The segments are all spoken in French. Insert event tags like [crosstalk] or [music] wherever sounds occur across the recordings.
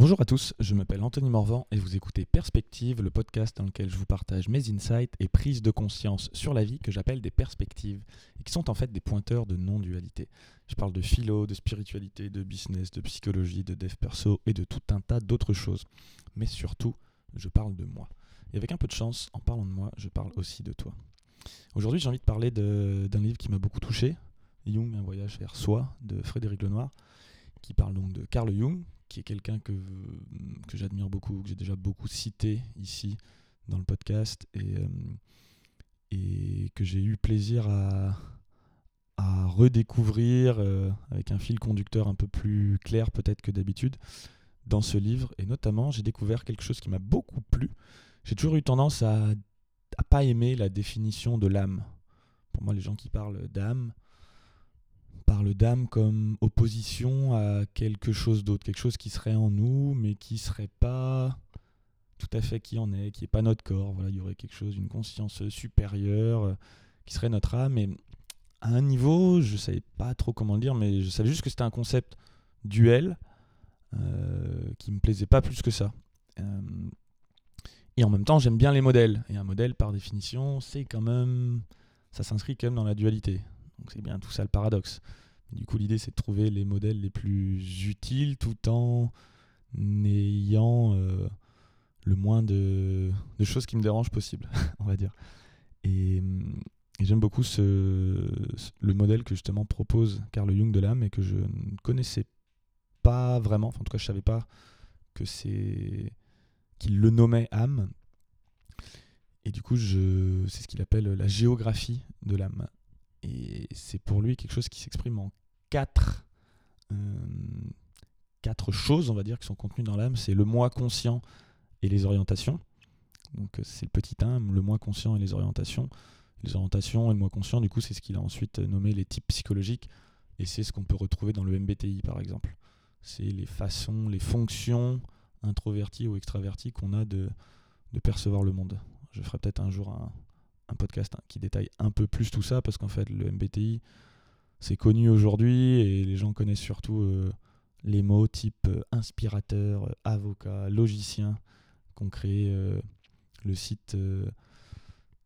Bonjour à tous, je m'appelle Anthony Morvan et vous écoutez Perspective, le podcast dans lequel je vous partage mes insights et prises de conscience sur la vie que j'appelle des perspectives et qui sont en fait des pointeurs de non-dualité. Je parle de philo, de spiritualité, de business, de psychologie, de dev perso et de tout un tas d'autres choses. Mais surtout, je parle de moi. Et avec un peu de chance, en parlant de moi, je parle aussi de toi. Aujourd'hui, j'ai envie de parler d'un livre qui m'a beaucoup touché, Jung, un voyage vers soi, de Frédéric Lenoir, qui parle donc de Carl Jung, qui est quelqu'un que, que j'admire beaucoup, que j'ai déjà beaucoup cité ici dans le podcast et, euh, et que j'ai eu plaisir à, à redécouvrir euh, avec un fil conducteur un peu plus clair peut-être que d'habitude dans ce livre. Et notamment, j'ai découvert quelque chose qui m'a beaucoup plu. J'ai toujours eu tendance à ne pas aimer la définition de l'âme. Pour moi, les gens qui parlent d'âme, parle d'âme comme opposition à quelque chose d'autre, quelque chose qui serait en nous, mais qui serait pas tout à fait qui en est, qui n'est pas notre corps. Voilà, il y aurait quelque chose, une conscience supérieure, euh, qui serait notre âme. Et à un niveau, je ne savais pas trop comment le dire, mais je savais juste que c'était un concept duel euh, qui me plaisait pas plus que ça. Euh, et en même temps, j'aime bien les modèles. Et un modèle, par définition, c'est quand même, ça s'inscrit quand même dans la dualité. C'est bien tout ça le paradoxe. Du coup, l'idée, c'est de trouver les modèles les plus utiles tout en ayant euh, le moins de, choses qui me dérangent possible, [laughs] on va dire. Et, j'aime beaucoup le modèle que justement propose Carl Jung de l'âme et que je ne connaissais pas vraiment. en tout cas, je ne savais pas qu'il le nommait âme. Et du coup, c'est ce qu'il appelle la géographie de l'âme. Et c'est pour lui quelque chose qui s'exprime en quatre, euh, quatre choses, on va dire, qui sont contenues dans l'âme. C'est le moi conscient et les orientations. Donc euh, c'est le petit 1, le moi conscient et les orientations. Les orientations et le moi conscient, du coup, c'est ce qu'il a ensuite nommé les types psychologiques. Et c'est ce qu'on peut retrouver dans le MBTI, par exemple. C'est les façons, les fonctions introverties ou extraverties qu'on a de, de percevoir le monde. Je ferai peut-être un jour un, un podcast hein, qui détaille un peu plus tout ça, parce qu'en fait, le MBTI, c'est connu aujourd'hui et les gens connaissent surtout euh, les mots type euh, inspirateur, euh, avocat, logicien, qu'ont créé le site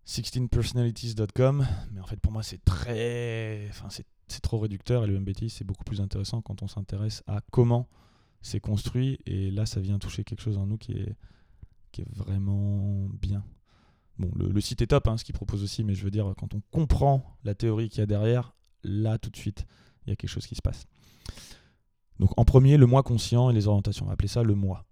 16personalities.com. Mais en fait, pour moi, c'est très. Enfin, c'est trop réducteur et le MBTI, c'est beaucoup plus intéressant quand on s'intéresse à comment c'est construit. Et là, ça vient toucher quelque chose en nous qui est, qui est vraiment bien. Bon, le, site est top, hein, ce qu'il propose aussi, mais je veux dire, quand on comprend la théorie qu'il y a derrière, là, tout de suite, il y a quelque chose qui se passe. Donc, en premier, le moi conscient et les orientations. On va appeler ça le moi.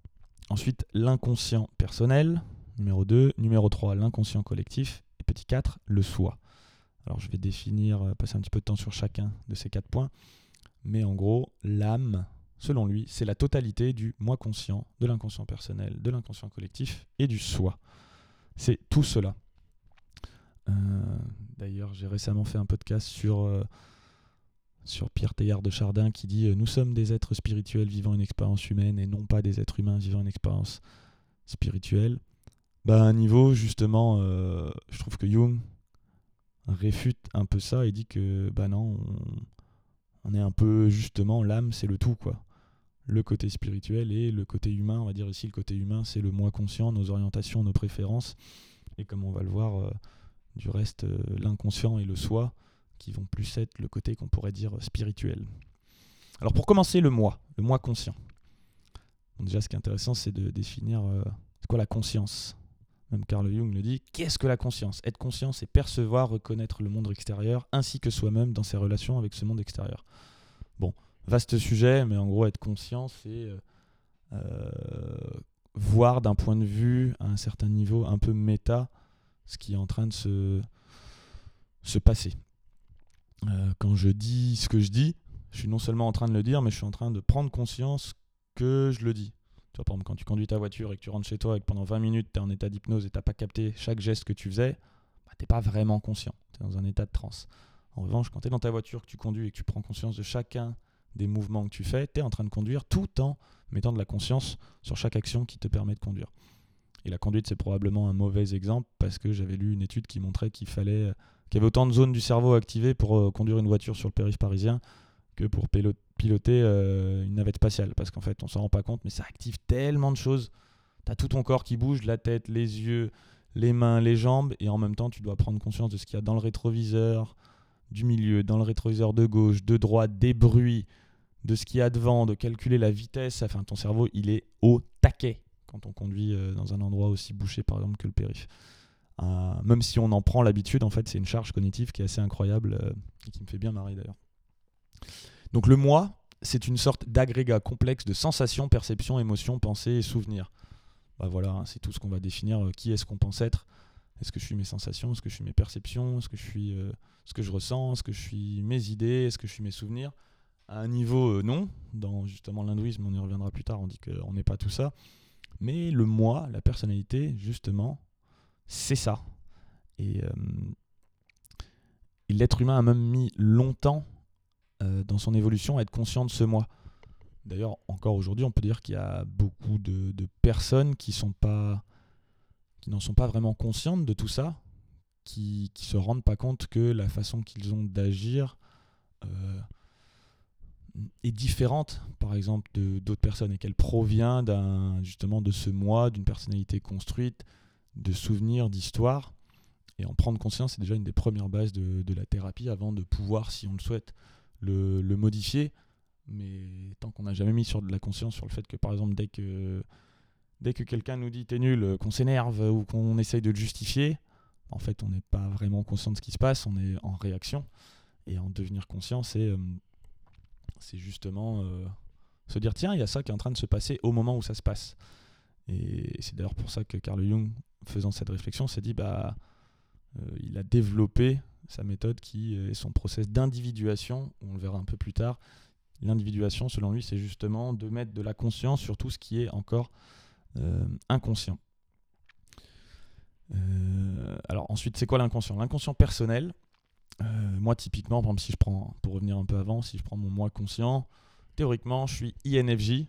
Ensuite, l'inconscient personnel. Numéro 2. Numéro 3, l'inconscient collectif. Et petit 4, le soi. Alors, je vais définir, euh, passer un petit peu de temps sur chacun de ces quatre points. Mais en gros, l'âme, selon lui, c'est la totalité du moi conscient, de l'inconscient personnel, de l'inconscient collectif et du soi. C'est tout cela. Euh, d'ailleurs, j'ai récemment fait un podcast sur, euh, sur Pierre Teilhard de Chardin qui dit euh, Nous sommes des êtres spirituels vivant une expérience humaine et non pas des êtres humains vivant une expérience spirituelle. Bah, à un niveau, justement, je trouve que Jung réfute un peu ça et dit que bah non, on, on est un peu justement l'âme, c'est le tout quoi le côté spirituel et le côté humain. On va dire ici le côté humain, c'est le moi conscient, nos orientations, nos préférences. Et comme on va le voir, euh, du reste, euh, l'inconscient et le soi, qui vont plus être le côté qu'on pourrait dire spirituel. Alors pour commencer, le moi, le moi conscient. déjà, ce qui est intéressant, c'est de définir euh, c'est quoi la conscience. Même Carl Jung le dit, qu'est-ce que la conscience? Être conscient, c'est percevoir, reconnaître le monde extérieur, ainsi que soi-même dans ses relations avec ce monde extérieur. Bon, vaste sujet, mais en gros, être conscient, c'est euh, euh, voir d'un point de vue, à un certain niveau, un peu méta, ce qui est en train de se, se passer. Euh, quand je dis ce que je dis, je suis non seulement en train de le dire, mais je suis en train de prendre conscience que je le dis. Tu vois, par exemple, quand tu conduis ta voiture et que tu rentres chez toi et que pendant 20 minutes, tu es en état d'hypnose et tu n'as pas capté chaque geste que tu faisais, bah, tu n'es pas vraiment conscient. Tu es dans un état de transe. En revanche, quand tu es dans ta voiture, que tu conduis et que tu prends conscience de chacun des mouvements que tu fais, tu es en train de conduire tout en mettant de la conscience sur chaque action qui te permet de conduire. Et la conduite, c'est probablement un mauvais exemple parce que j'avais lu une étude qui montrait qu'il fallait qu'il y avait autant de zones du cerveau activées pour euh, conduire une voiture sur le périph' parisien que pour piloter euh, une navette spatiale. Parce qu'en fait, on s'en rend pas compte, mais ça active tellement de choses. Tu as tout ton corps qui bouge, la tête, les yeux, les mains, les jambes, et en même temps, tu dois prendre conscience de ce qu'il y a dans le rétroviseur du milieu, dans le rétroviseur de gauche, de droite, des bruits, de ce qu'il y a devant, de calculer la vitesse. Enfin, ton cerveau, il est au taquet quand on conduit euh, dans un endroit aussi bouché, par exemple, que le périph'. Euh, même si on en prend l'habitude, en fait, c'est une charge cognitive qui est assez incroyable euh, et qui me fait bien marrer d'ailleurs. Donc le moi, c'est une sorte d'agrégat complexe de sensations, perceptions, émotions, pensées et souvenirs. Bah voilà, hein, c'est tout ce qu'on va définir. qui est-ce qu'on pense être Est-ce que je suis mes sensations Est-ce que je suis mes perceptions Est-ce que je suis ce que je ressens Est-ce que je suis mes idées Est-ce que je suis mes souvenirs À un niveau, non. Dans justement l'hindouisme, on y reviendra plus tard, on dit qu'on n'est pas tout ça. Mais le moi, la personnalité, justement, c'est ça. Euh, et, l'être humain a même mis longtemps euh, dans son évolution à être conscient de ce moi. D'ailleurs, encore aujourd'hui, on peut dire qu'il y a beaucoup de, personnes qui sont pas qui n'en sont pas vraiment conscientes de tout ça, qui ne se rendent pas compte que la façon qu'ils ont d'agir euh, est différente, par exemple, de d'autres personnes et qu'elle provient d'un justement de ce moi, d'une personnalité construite, de souvenirs, d'histoires. Et en prendre conscience, c'est déjà une des premières bases de, la thérapie avant de pouvoir, si on le souhaite, le, modifier. Mais tant qu'on n'a jamais mis sur de la conscience sur le fait que, par exemple, dès que, dès que quelqu'un nous dit t'es nul, qu'on s'énerve ou qu'on essaye de le justifier, en fait, on n'est pas vraiment conscient de ce qui se passe, on est en réaction. Et en devenir conscient, c'est euh, justement euh, se dire tiens, il y a ça qui est en train de se passer au moment où ça se passe. Et c'est d'ailleurs pour ça que Carl Jung faisant cette réflexion, s'est dit bah euh, il a développé sa méthode qui est son process d'individuation, on le verra un peu plus tard. L'individuation, selon lui, c'est justement de mettre de la conscience sur tout ce qui est encore euh, inconscient. Alors ensuite, c'est quoi l'inconscient? L'inconscient personnel, moi typiquement, si je prends, pour revenir un peu avant, si je prends mon moi conscient, théoriquement, je suis INFJ,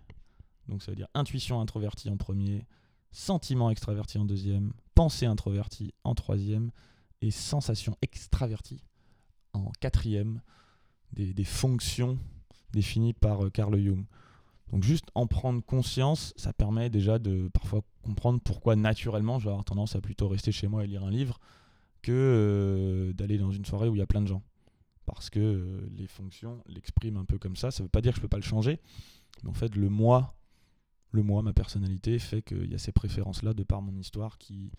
donc ça veut dire intuition introvertie en premier, sentiment extraverti en deuxième, pensée introvertie en troisième et sensation extravertie en quatrième des, fonctions définies par euh, Carl Jung. Donc juste en prendre conscience, ça permet déjà de parfois comprendre pourquoi naturellement je vais avoir tendance à plutôt rester chez moi et lire un livre que euh, d'aller dans une soirée où il y a plein de gens. Parce que euh, les fonctions l'expriment un peu comme ça. Ça ne veut pas dire que je ne peux pas le changer. Mais en fait, le moi le moi, ma personnalité, fait qu'il y a ces préférences-là de par mon histoire qui,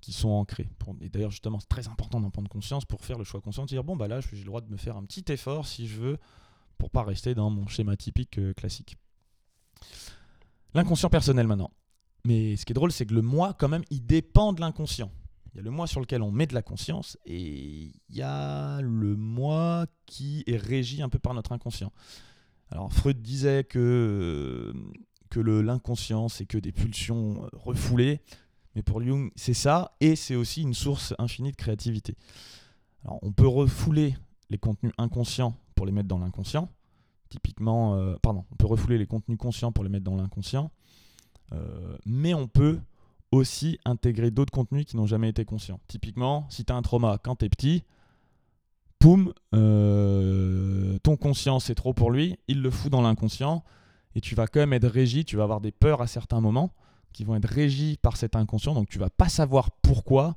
qui sont ancrées. et d'ailleurs, justement, c'est très important d'en prendre conscience pour faire le choix conscient de dire bon, bah là, j'ai le droit de me faire un petit effort si je veux pour pas rester dans mon schéma typique euh, classique. L'inconscient personnel maintenant. Mais ce qui est drôle, c'est que le moi, quand même, il dépend de l'inconscient. Il y a le moi sur lequel on met de la conscience et il y a le moi qui est régi un peu par notre inconscient. Alors Freud disait que que l'inconscient, c'est que des pulsions euh, refoulées. Mais pour Jung, c'est ça, et c'est aussi une source infinie de créativité. Alors, on peut refouler les contenus inconscients pour les mettre dans l'inconscient. Typiquement, euh, pardon, on peut refouler les contenus conscients pour les mettre dans l'inconscient. Euh, mais on peut aussi intégrer d'autres contenus qui n'ont jamais été conscients. Typiquement, si tu as un trauma quand tu es petit, poum, ton conscient c'est trop pour lui, il le fout dans l'inconscient et tu vas quand même être régi, tu vas avoir des peurs à certains moments qui vont être régis par cet inconscient, donc tu vas pas savoir pourquoi,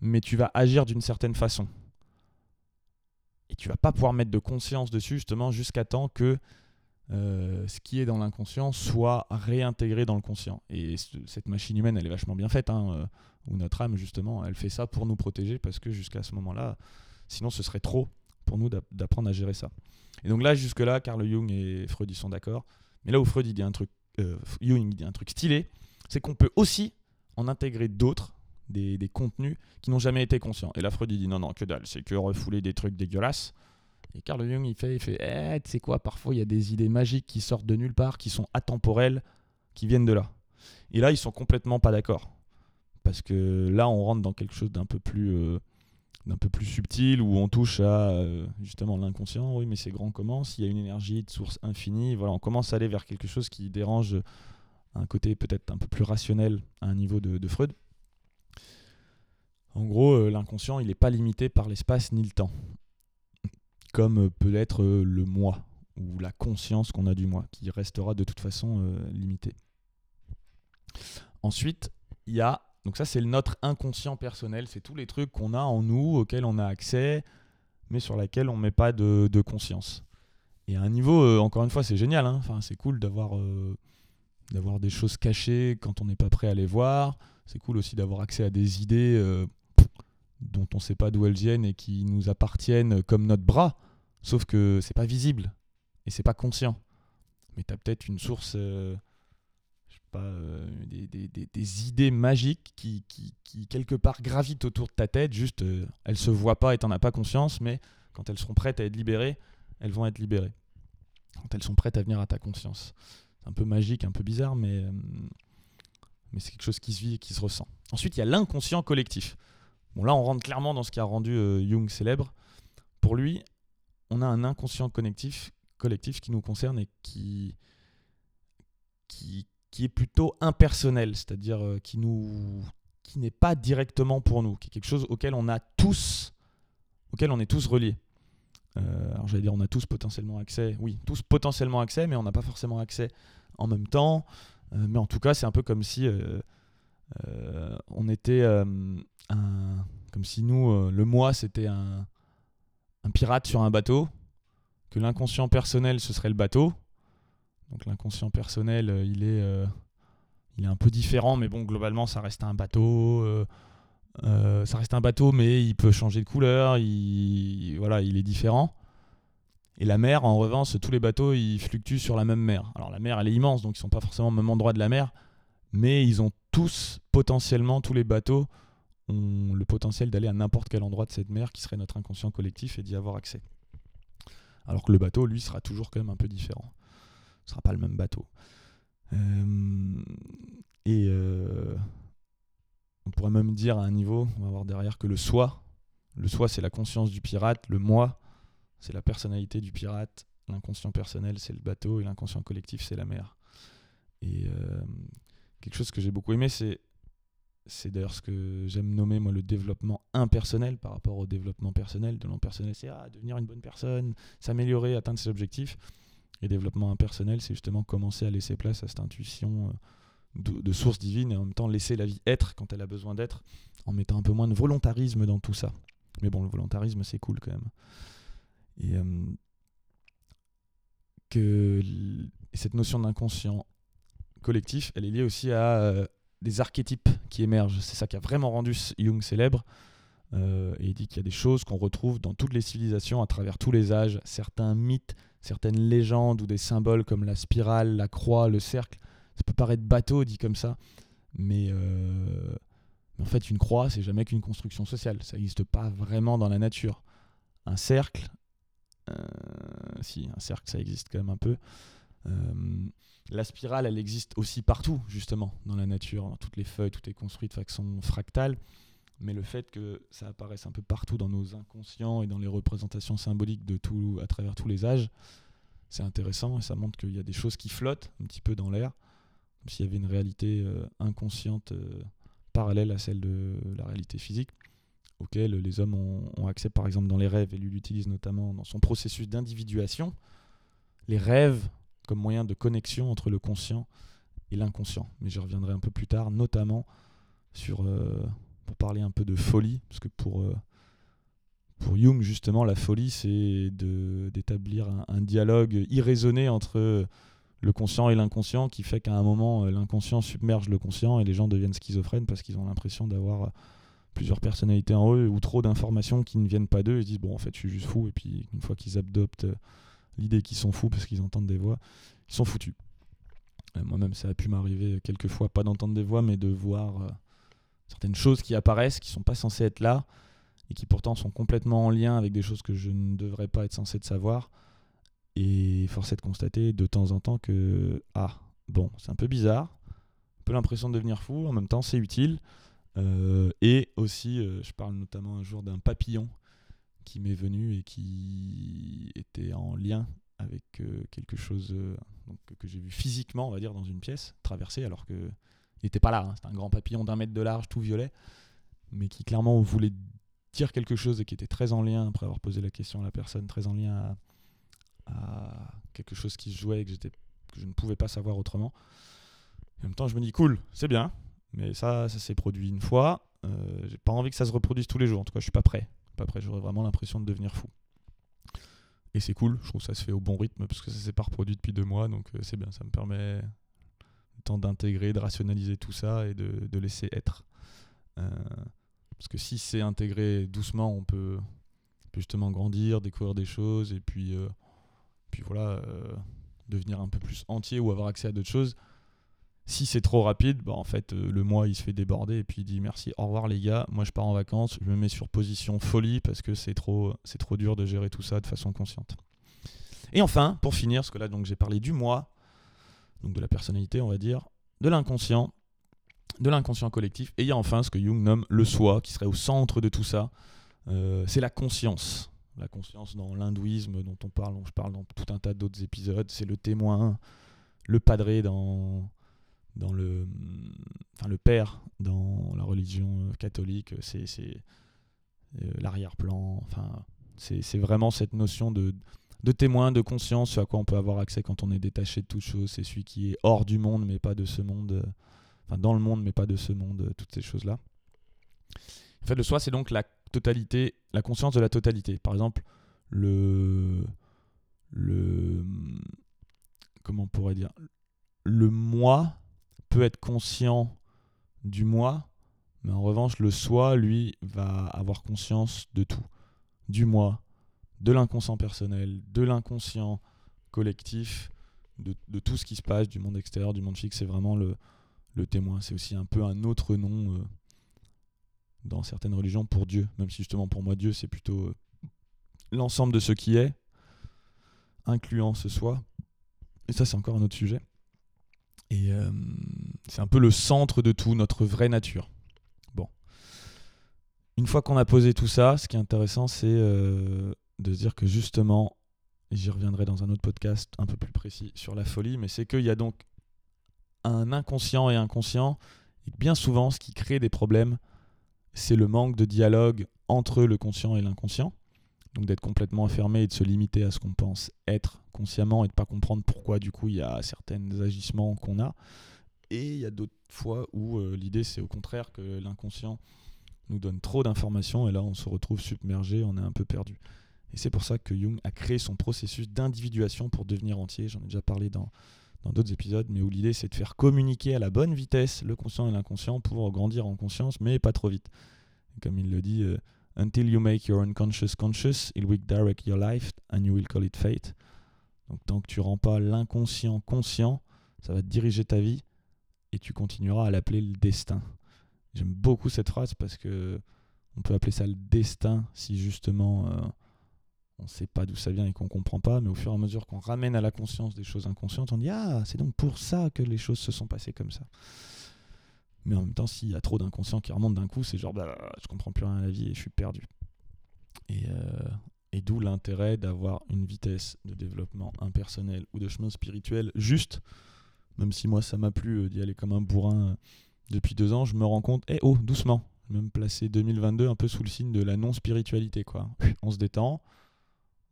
mais tu vas agir d'une certaine façon. Et tu vas pas pouvoir mettre de conscience dessus justement jusqu'à temps que euh, ce qui est dans l'inconscient soit réintégré dans le conscient. Et cette machine humaine, elle est vachement bien faite, hein, euh, ou notre âme justement, elle fait ça pour nous protéger parce que jusqu'à ce moment-là, sinon ce serait trop pour nous d'apprendre à gérer ça. Et donc là, jusque-là, Carl Jung et Freud y sont d'accord. Mais là où Freud dit un truc, euh, Jung dit un truc stylé, c'est qu'on peut aussi en intégrer d'autres, des, contenus qui n'ont jamais été conscients. Et là, Freud dit non, non, que dalle, c'est que refouler des trucs dégueulasses. Et Carl Jung, il fait, il fait, eh, tu sais quoi, parfois il y a des idées magiques qui sortent de nulle part, qui sont atemporelles, qui viennent de là. Et là, ils sont complètement pas d'accord. Parce que là, on rentre dans quelque chose d'un peu plus euh, peu plus subtil où on touche à euh, justement l'inconscient. Oui, mais c'est grand comment S'il y a une énergie de source infinie, voilà, on commence à aller vers quelque chose qui dérange un côté peut-être un peu plus rationnel à un niveau de, Freud. En gros, euh, l'inconscient, il n'est pas limité par l'espace ni le temps, comme peut être euh, le moi ou la conscience qu'on a du moi, qui restera de toute façon euh, limitée. Ensuite, il y a, donc ça c'est notre inconscient personnel, c'est tous les trucs qu'on a en nous, auxquels on a accès, mais sur lesquels on ne met pas de, conscience. Et à un niveau, euh, encore une fois, c'est génial, hein. enfin, c'est cool d'avoir euh, des choses cachées quand on n'est pas prêt à les voir, c'est cool aussi d'avoir accès à des idées on ne sait pas d'où elles viennent et qui nous appartiennent comme notre bras, sauf que c'est pas visible et c'est pas conscient. Mais tu as peut-être une source, euh, je sais pas, euh, des, idées magiques qui, quelque part gravitent autour de ta tête, juste euh, elles se voient pas et t'en as pas conscience, mais quand elles seront prêtes à être libérées, elles vont être libérées. Quand elles sont prêtes à venir à ta conscience. C'est un peu magique, un peu bizarre, mais, mais c'est quelque chose qui se vit et qui se ressent. Ensuite, il y a l'inconscient collectif. Bon, là, on rentre clairement dans ce qui a rendu Jung célèbre. Pour lui, on a un inconscient collectif qui nous concerne et qui, est plutôt impersonnel, c'est-à-dire euh, qui qui n'est pas directement pour nous, qui est quelque chose auquel on a tous auquel on est tous reliés. Euh, alors j'allais dire on a tous potentiellement accès, oui, tous potentiellement accès, mais on n'a pas forcément accès en même temps. Euh, mais en tout cas, c'est un peu comme si on était comme si nous, le moi, c'était un, pirate sur un bateau que l'inconscient personnel, ce serait le bateau. Donc l'inconscient personnel, euh, il est, euh, il est un peu différent, mais bon, globalement, ça reste un bateau. Euh, ça reste un bateau, mais il peut changer de couleur. Il, voilà, il est différent. Et la mer, en revanche, tous les bateaux, ils fluctuent sur la même mer. Alors la mer, elle est immense, donc ils sont pas forcément au même endroit de la mer, mais ils ont tous potentiellement, tous les bateaux le potentiel d'aller à n'importe quel endroit de cette mer qui serait notre inconscient collectif et d'y avoir accès. Alors que le bateau, lui, sera toujours quand même un peu différent. Ce sera pas le même bateau. Euh, et euh, on pourrait même dire à un niveau, on va voir derrière que le soi, le soi c'est la conscience du pirate, le moi c'est la personnalité du pirate, l'inconscient personnel c'est le bateau et l'inconscient collectif c'est la mer. Et euh, quelque chose que j'ai beaucoup aimé, c'est c'est d'ailleurs ce que j'aime nommer moi le développement impersonnel par rapport au développement personnel. De personnel, c'est ah, devenir une bonne personne, s'améliorer, atteindre ses objectifs. Et développement impersonnel, c'est justement commencer à laisser place à cette intuition euh, de, source divine et en même temps laisser la vie être quand elle a besoin d'être, en mettant un peu moins de volontarisme dans tout ça. Mais bon, le volontarisme, c'est cool quand même. Et euh, que cette notion d'inconscient collectif, elle est liée aussi à euh, des archétypes qui émergent. C'est ça qui a vraiment rendu Jung célèbre. Euh, et il dit qu'il y a des choses qu'on retrouve dans toutes les civilisations, à travers tous les âges, certains mythes, certaines légendes ou des symboles comme la spirale, la croix, le cercle. Ça peut paraître bateau dit comme ça, mais, euh, en fait une croix, c'est jamais qu'une construction sociale. Ça n'existe pas vraiment dans la nature. Un cercle, euh, si, un cercle, ça existe quand même un peu. La spirale, elle existe aussi partout, justement, dans la nature. toutes les feuilles, tout est construit de façon fractale. Mais le fait que ça apparaisse un peu partout dans nos inconscients et dans les représentations symboliques de tout, à travers tous les âges, c'est intéressant et ça montre qu'il y a des choses qui flottent un petit peu dans l'air, comme s'il y avait une réalité euh, inconsciente euh, parallèle à celle de la réalité physique, auquel les hommes ont, ont accès par exemple dans les rêves, et lui l'utilise notamment dans son processus d'individuation. Les rêves comme moyen de connexion entre le conscient et l'inconscient. Mais je reviendrai un peu plus tard, notamment sur, euh, pour parler un peu de folie, parce que pour, euh, pour Jung, justement, la folie, c'est d'établir un, dialogue irraisonné entre le conscient et l'inconscient, qui fait qu'à un moment, euh, l'inconscient submerge le conscient et les gens deviennent schizophrènes parce qu'ils ont l'impression d'avoir plusieurs personnalités en eux ou trop d'informations qui ne viennent pas d'eux et disent bon en fait je suis juste fou et puis une fois qu'ils adoptent l'idée qu'ils sont fous parce qu'ils entendent des voix, ils sont foutus. Euh, moi-même, ça a pu m'arriver quelques fois, pas d'entendre des voix, mais de voir euh, certaines choses qui apparaissent, qui sont pas censées être là, et qui pourtant sont complètement en lien avec des choses que je ne devrais pas être censé de savoir. Et force est de constater de temps en temps que, ah, bon, c'est un peu bizarre, un peu l'impression de devenir fou, en même temps c'est utile. Euh, et aussi, je parle notamment un jour d'un papillon qui m'est venu et qui était en lien avec euh, quelque chose euh, que j'ai vu physiquement, on va dire, dans une pièce, traversée, alors que n'était pas là. Hein. C'était un grand papillon d'un mètre de large, tout violet, mais qui clairement voulait dire quelque chose et qui était très en lien, après avoir posé la question à la personne, très en lien à, quelque chose qui se jouait et que je ne pouvais pas savoir autrement. en même temps, je me dis, cool, c'est bien, mais ça, ça s'est produit une fois. Euh, j'ai pas envie que ça se reproduise tous les jours. En tout cas, je suis pas prêt. Prêt. J'aurais vraiment l'impression de devenir fou. Et c'est cool. Je trouve que ça se fait au bon rythme parce que ça s'est pas reproduit depuis deux mois. Donc euh, c'est bien. Ça me permet le temps d'intégrer, de rationaliser tout ça et de, laisser être. Euh, parce que si c'est intégré doucement, on peut, justement grandir, découvrir des choses et puis, euh, puis voilà, devenir un peu plus entier ou avoir accès à d'autres choses. Si c'est trop rapide, bah en fait, euh, le mois il se fait déborder et puis il dit merci, au revoir les gars, moi je pars en vacances, je me mets sur position folie parce que c'est trop, c'est trop dur de gérer tout ça de façon consciente. Et enfin, pour finir, parce que là donc j'ai parlé du moi, donc de la personnalité, on va dire, de l'inconscient, de l'inconscient collectif, et il y a enfin ce que Jung nomme le soi, qui serait au centre de tout ça. Euh, c'est la conscience. La conscience dans l'hindouisme dont on parle, dont je parle dans tout un tas d'autres épisodes, c'est le témoin, le padré dans, dans le, enfin le père dans la religion catholique, c'est, c'est euh, l'arrière-plan. Enfin, c'est, vraiment cette notion de, de témoin, de conscience, à quoi on peut avoir accès quand on est détaché de toute chose. C'est celui qui est hors du monde, mais pas de ce monde. Enfin, dans le monde, mais pas de ce monde. Toutes ces choses-là. En fait, le soi, c'est donc la totalité, la conscience de la totalité. Par exemple, le, le, comment on pourrait dire, le moi peut être conscient du moi, mais en revanche, le soi, lui, va avoir conscience de tout. Du moi, de l'inconscient personnel, de l'inconscient collectif, de, tout ce qui se passe, du monde extérieur, du monde fixe. C'est vraiment le, le témoin. C'est aussi un peu un autre nom euh, dans certaines religions pour Dieu, même si justement pour moi, Dieu, c'est plutôt euh, l'ensemble de ce qui est, incluant ce soi. Et ça, c'est encore un autre sujet. Et euh, c'est un peu le centre de tout, notre vraie nature. Bon. Une fois qu'on a posé tout ça, ce qui est intéressant, c'est euh, de se dire que justement, j'y reviendrai dans un autre podcast un peu plus précis sur la folie, mais c'est qu'il y a donc un inconscient et inconscient, et bien souvent, ce qui crée des problèmes, c'est le manque de dialogue entre le conscient et l'inconscient. Donc d'être complètement enfermé et de se limiter à ce qu'on pense être consciemment et de pas comprendre pourquoi du coup il y a certains agissements qu'on a. Et il y a d'autres fois où euh, l'idée c'est au contraire que l'inconscient nous donne trop d'informations et là on se retrouve submergé, on est un peu perdu. Et c'est pour ça que Jung a créé son processus d'individuation pour devenir entier. J'en ai déjà parlé dans dans d'autres épisodes, mais où l'idée c'est de faire communiquer à la bonne vitesse le conscient et l'inconscient pour grandir en conscience, mais pas trop vite. Comme il le dit, euh, Until you make your unconscious conscious, it will direct your life and you will call it fate. Donc tant que tu rends pas l'inconscient conscient, ça va diriger ta vie et tu continueras à l'appeler le destin. J'aime beaucoup cette phrase parce que on peut appeler ça le destin si justement euh, on ne sait pas d'où ça vient et qu'on ne comprend pas, mais au fur et à mesure qu'on ramène à la conscience des choses inconscientes, on dit Ah, c'est donc pour ça que les choses se sont passées comme ça. Mais en même temps, s'il y a trop d'inconscient qui remonte d'un coup, c'est genre bah, je comprends plus rien à la vie et je suis perdu. Et, euh, d'où l'intérêt d'avoir une vitesse de développement impersonnel ou de chemin spirituel juste, même si moi ça m'a plu euh, d'y aller comme un bourrin euh, depuis deux ans, je me rends compte, eh oh, doucement, même placer 2022 un peu sous le signe de la non-spiritualité. quoi. On se détend,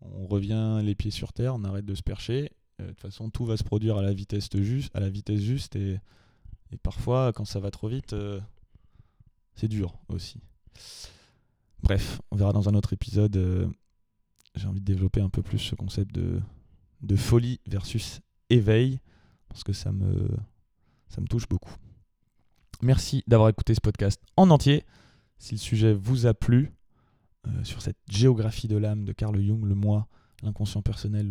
on revient les pieds sur terre, on arrête de se percher. De toute façon, tout va se produire à la vitesse juste, à la vitesse juste et, et parfois, quand ça va trop vite, euh, c'est dur aussi. Bref, on verra dans un autre épisode. Euh, J'ai envie de développer un peu plus ce concept de, folie versus éveil parce que ça me, ça me touche beaucoup. Merci d'avoir écouté ce podcast en entier. Si le sujet vous a plu, euh, sur cette géographie de l'âme de Carl Jung, le moi, l'inconscient personnel,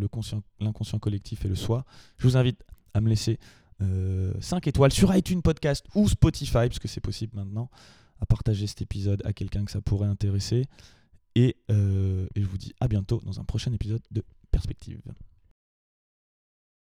l'inconscient collectif et le soi. Je vous invite à me laisser euh, 5 étoiles sur iTunes Podcast ou Spotify, parce que c'est possible maintenant, à partager cet épisode à quelqu'un que ça pourrait intéresser. Et, euh, et je vous dis à bientôt dans un prochain épisode de Perspective.